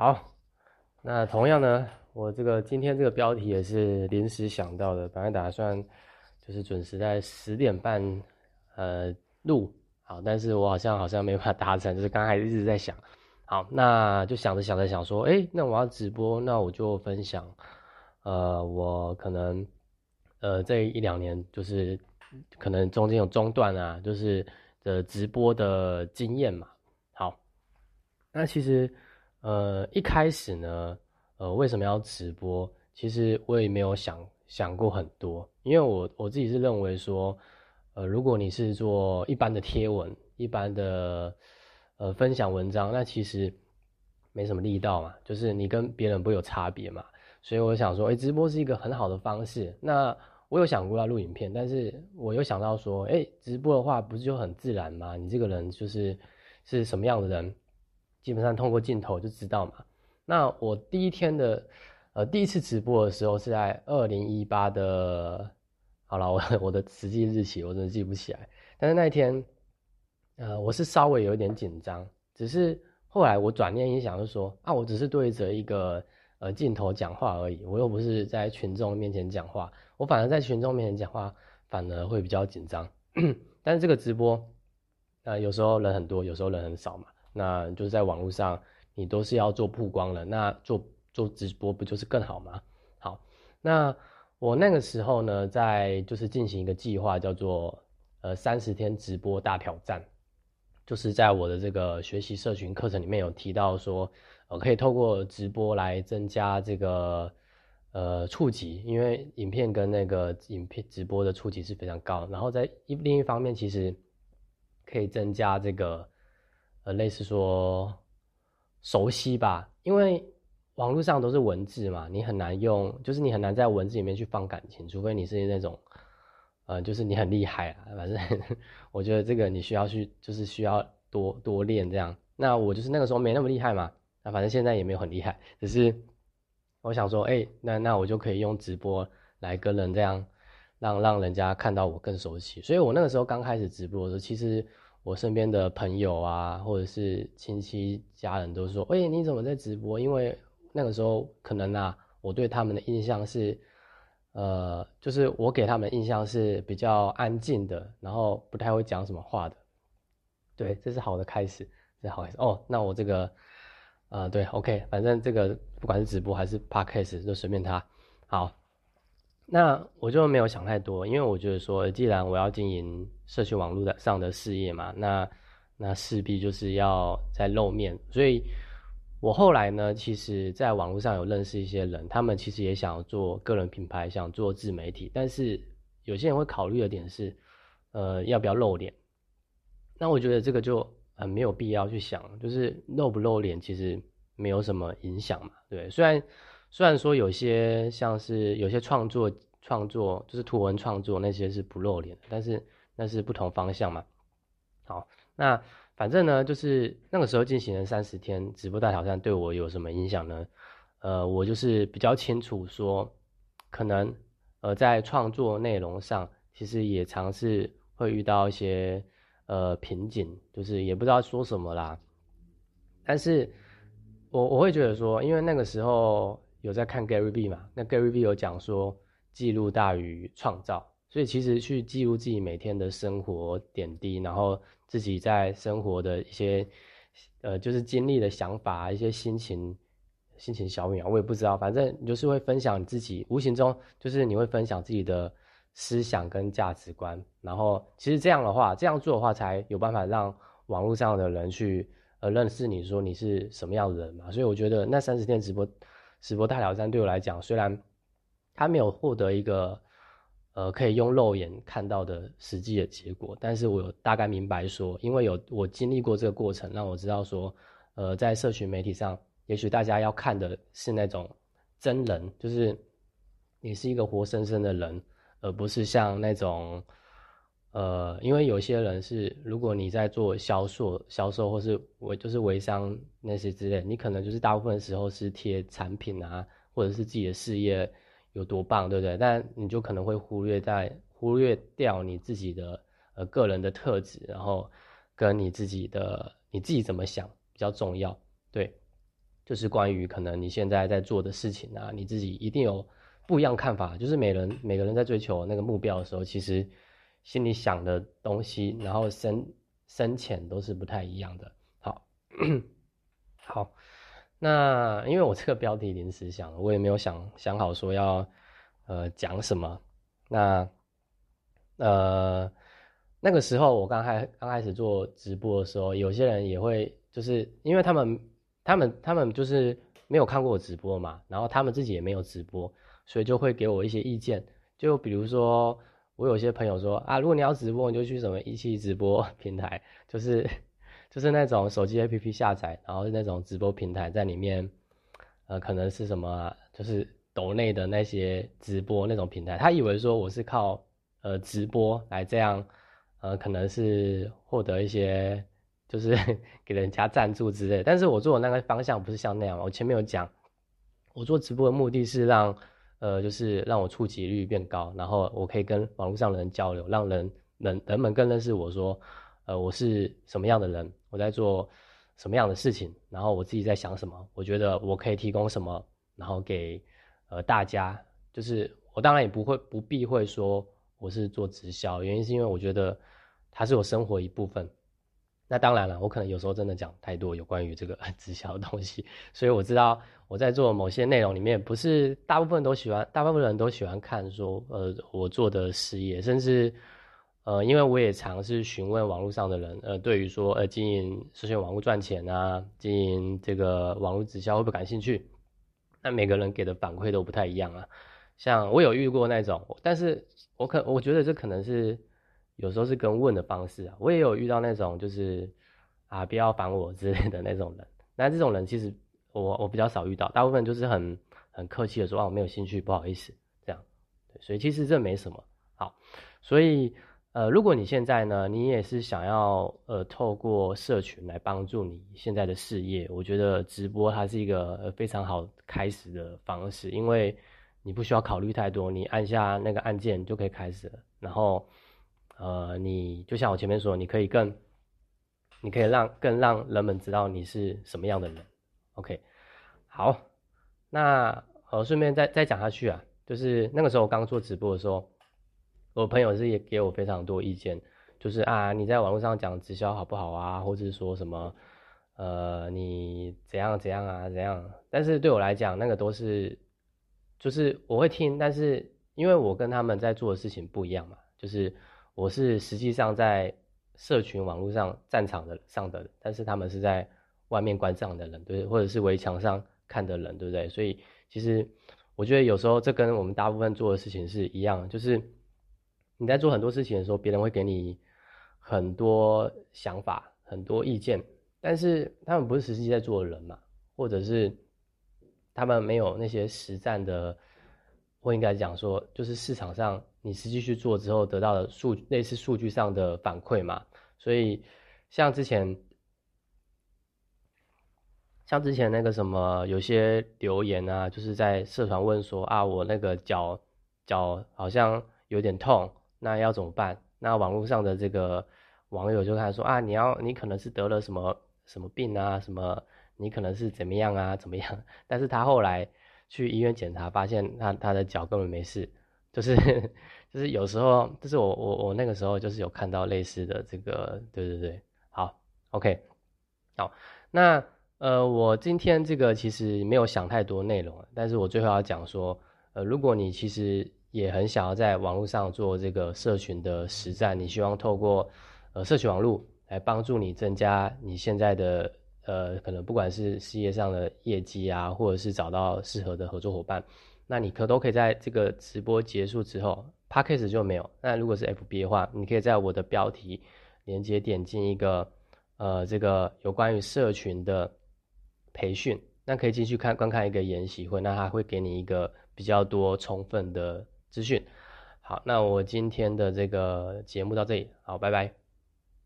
好，那同样呢，我这个今天这个标题也是临时想到的，本来打算就是准时在十点半呃录，好，但是我好像好像没办法达成，就是刚才一直在想，好，那就想着想着想说，哎，那我要直播，那我就分享，呃，我可能呃这一两年就是可能中间有中断啊，就是的直播的经验嘛，好，那其实。呃，一开始呢，呃，为什么要直播？其实我也没有想想过很多，因为我我自己是认为说，呃，如果你是做一般的贴文、一般的呃分享文章，那其实没什么力道嘛，就是你跟别人不有差别嘛。所以我想说，哎，直播是一个很好的方式。那我有想过要录影片，但是我又想到说，哎，直播的话不是就很自然吗？你这个人就是是什么样的人？基本上通过镜头就知道嘛。那我第一天的，呃，第一次直播的时候是在二零一八的，好了，我我的实际日期我真的记不起来。但是那一天，呃，我是稍微有一点紧张，只是后来我转念一想，就说啊，我只是对着一个呃镜头讲话而已，我又不是在群众面前讲话，我反而在群众面前讲话反而会比较紧张。但是这个直播，呃，有时候人很多，有时候人很少嘛。那就是在网络上，你都是要做曝光了，那做做直播不就是更好吗？好，那我那个时候呢，在就是进行一个计划，叫做呃三十天直播大挑战，就是在我的这个学习社群课程里面有提到说，呃可以透过直播来增加这个呃触及，因为影片跟那个影片直播的触及是非常高，然后在一另一方面，其实可以增加这个。呃，类似说熟悉吧，因为网络上都是文字嘛，你很难用，就是你很难在文字里面去放感情，除非你是那种，呃，就是你很厉害啊。反正 我觉得这个你需要去，就是需要多多练这样。那我就是那个时候没那么厉害嘛，那反正现在也没有很厉害，只是我想说，哎，那那我就可以用直播来跟人这样，让让人家看到我更熟悉。所以我那个时候刚开始直播的时候，其实。我身边的朋友啊，或者是亲戚家人都说：“喂，你怎么在直播？”因为那个时候可能啊，我对他们的印象是，呃，就是我给他们印象是比较安静的，然后不太会讲什么话的。对，这是好的开始，这是好开始。哦，那我这个，呃，对，OK，反正这个不管是直播还是 Podcast，就随便他。好。那我就没有想太多，因为我觉得说，既然我要经营社区网络的上的事业嘛，那那势必就是要在露面。所以，我后来呢，其实在网络上有认识一些人，他们其实也想做个人品牌，想做自媒体，但是有些人会考虑的点是，呃，要不要露脸？那我觉得这个就很没有必要去想，就是露不露脸其实没有什么影响嘛，对，虽然。虽然说有些像是有些创作创作就是图文创作那些是不露脸，但是那是不同方向嘛。好，那反正呢，就是那个时候进行了三十天直播大挑战，对我有什么影响呢？呃，我就是比较清楚说，可能呃在创作内容上，其实也尝试会遇到一些呃瓶颈，就是也不知道说什么啦。但是我我会觉得说，因为那个时候。有在看 Gary V 嘛？那 Gary V 有讲说，记录大于创造，所以其实去记录自己每天的生活点滴，然后自己在生活的一些，呃，就是经历的想法，一些心情，心情小秒，我也不知道，反正你就是会分享自己，无形中就是你会分享自己的思想跟价值观，然后其实这样的话，这样做的话，才有办法让网络上的人去呃认识你，说你是什么样的人嘛。所以我觉得那三十天直播。直播大挑战对我来讲，虽然他没有获得一个呃可以用肉眼看到的实际的结果，但是我有大概明白说，因为有我经历过这个过程，让我知道说，呃，在社群媒体上，也许大家要看的是那种真人，就是你是一个活生生的人，而不是像那种。呃，因为有些人是，如果你在做销售、销售或是微就是微商那些之类，你可能就是大部分时候是贴产品啊，或者是自己的事业有多棒，对不对？但你就可能会忽略在忽略掉你自己的呃个人的特质，然后跟你自己的你自己怎么想比较重要，对。就是关于可能你现在在做的事情啊，你自己一定有不一样看法。就是每人每个人在追求那个目标的时候，其实心里想的东西，然后深深浅都是不太一样的。好，好，那因为我这个标题临时想，我也没有想想好说要呃讲什么。那呃那个时候我刚开刚开始做直播的时候，有些人也会就是因为他们。他们他们就是没有看过我直播嘛，然后他们自己也没有直播，所以就会给我一些意见。就比如说，我有些朋友说啊，如果你要直播，你就去什么一期直播 平台，就是就是那种手机 APP 下载，然后那种直播平台在里面，呃，可能是什么，就是抖内的那些直播那种平台。他以为说我是靠呃直播来这样，呃，可能是获得一些。就是 给人家赞助之类，但是我做的那个方向不是像那样。我前面有讲，我做直播的目的是让，呃，就是让我触及率变高，然后我可以跟网络上的人交流，让人人人们更认识我说，呃，我是什么样的人，我在做什么样的事情，然后我自己在想什么，我觉得我可以提供什么，然后给呃大家，就是我当然也不会不避讳说我是做直销，原因是因为我觉得它是我生活一部分。那当然了，我可能有时候真的讲太多有关于这个 直销的东西，所以我知道我在做某些内容里面，不是大部分都喜欢，大部分人都喜欢看说，呃，我做的事业，甚至，呃，因为我也尝试询问网络上的人，呃，对于说，呃，经营社群网络赚钱啊，经营这个网络直销会不会感兴趣？那每个人给的反馈都不太一样啊。像我有遇过那种，但是我可我觉得这可能是。有时候是跟问的方式啊，我也有遇到那种就是啊不要烦我之类的那种人，那这种人其实我我比较少遇到，大部分就是很很客气的说啊我没有兴趣，不好意思。这样，所以其实这没什么。好，所以呃如果你现在呢你也是想要呃透过社群来帮助你现在的事业，我觉得直播它是一个非常好开始的方式，因为你不需要考虑太多，你按下那个按键就可以开始了，然后。呃，你就像我前面说，你可以更，你可以让更让人们知道你是什么样的人。OK，好，那呃，顺便再再讲下去啊，就是那个时候刚做直播的时候，我朋友是也给我非常多意见，就是啊，你在网络上讲直销好不好啊，或者是说什么，呃，你怎样怎样啊怎样？但是对我来讲，那个都是，就是我会听，但是因为我跟他们在做的事情不一样嘛，就是。我是实际上在社群网络上战场的上的，但是他们是在外面观战的人，对，或者是围墙上看的人，对不对？所以其实我觉得有时候这跟我们大部分做的事情是一样，就是你在做很多事情的时候，别人会给你很多想法、很多意见，但是他们不是实际在做的人嘛，或者是他们没有那些实战的，或应该讲说，就是市场上。你实际去做之后得到的数类似数据上的反馈嘛？所以像之前，像之前那个什么，有些留言啊，就是在社团问说啊，我那个脚脚好像有点痛，那要怎么办？那网络上的这个网友就开始说啊，你要你可能是得了什么什么病啊，什么你可能是怎么样啊，怎么样？但是他后来去医院检查，发现他他的脚根本没事。就是 就是有时候，就是我我我那个时候就是有看到类似的这个，对对对，好，OK，好，那呃，我今天这个其实没有想太多内容，但是我最后要讲说，呃，如果你其实也很想要在网络上做这个社群的实战，你希望透过呃社群网络来帮助你增加你现在的呃可能不管是事业上的业绩啊，或者是找到适合的合作伙伴。那你可都可以在这个直播结束之后 p a c k a g e 就没有。那如果是 FB 的话，你可以在我的标题连接点进一个，呃，这个有关于社群的培训，那可以进去看观看一个研习会，那他会给你一个比较多充分的资讯。好，那我今天的这个节目到这里，好，拜拜。